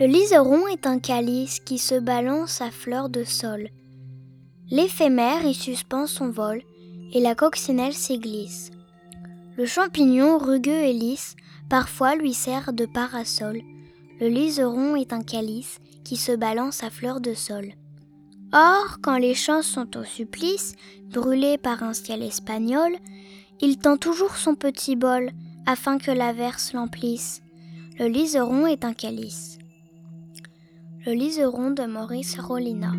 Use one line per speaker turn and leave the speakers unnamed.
Le liseron est un calice qui se balance à fleur de sol. L'éphémère y suspend son vol et la coccinelle s'y glisse. Le champignon rugueux et lisse parfois lui sert de parasol. Le liseron est un calice qui se balance à fleur de sol. Or, quand les champs sont au supplice, brûlés par un ciel espagnol, il tend toujours son petit bol afin que la verse l'emplisse. Le liseron est un calice. Le liseron de Maurice Rollina.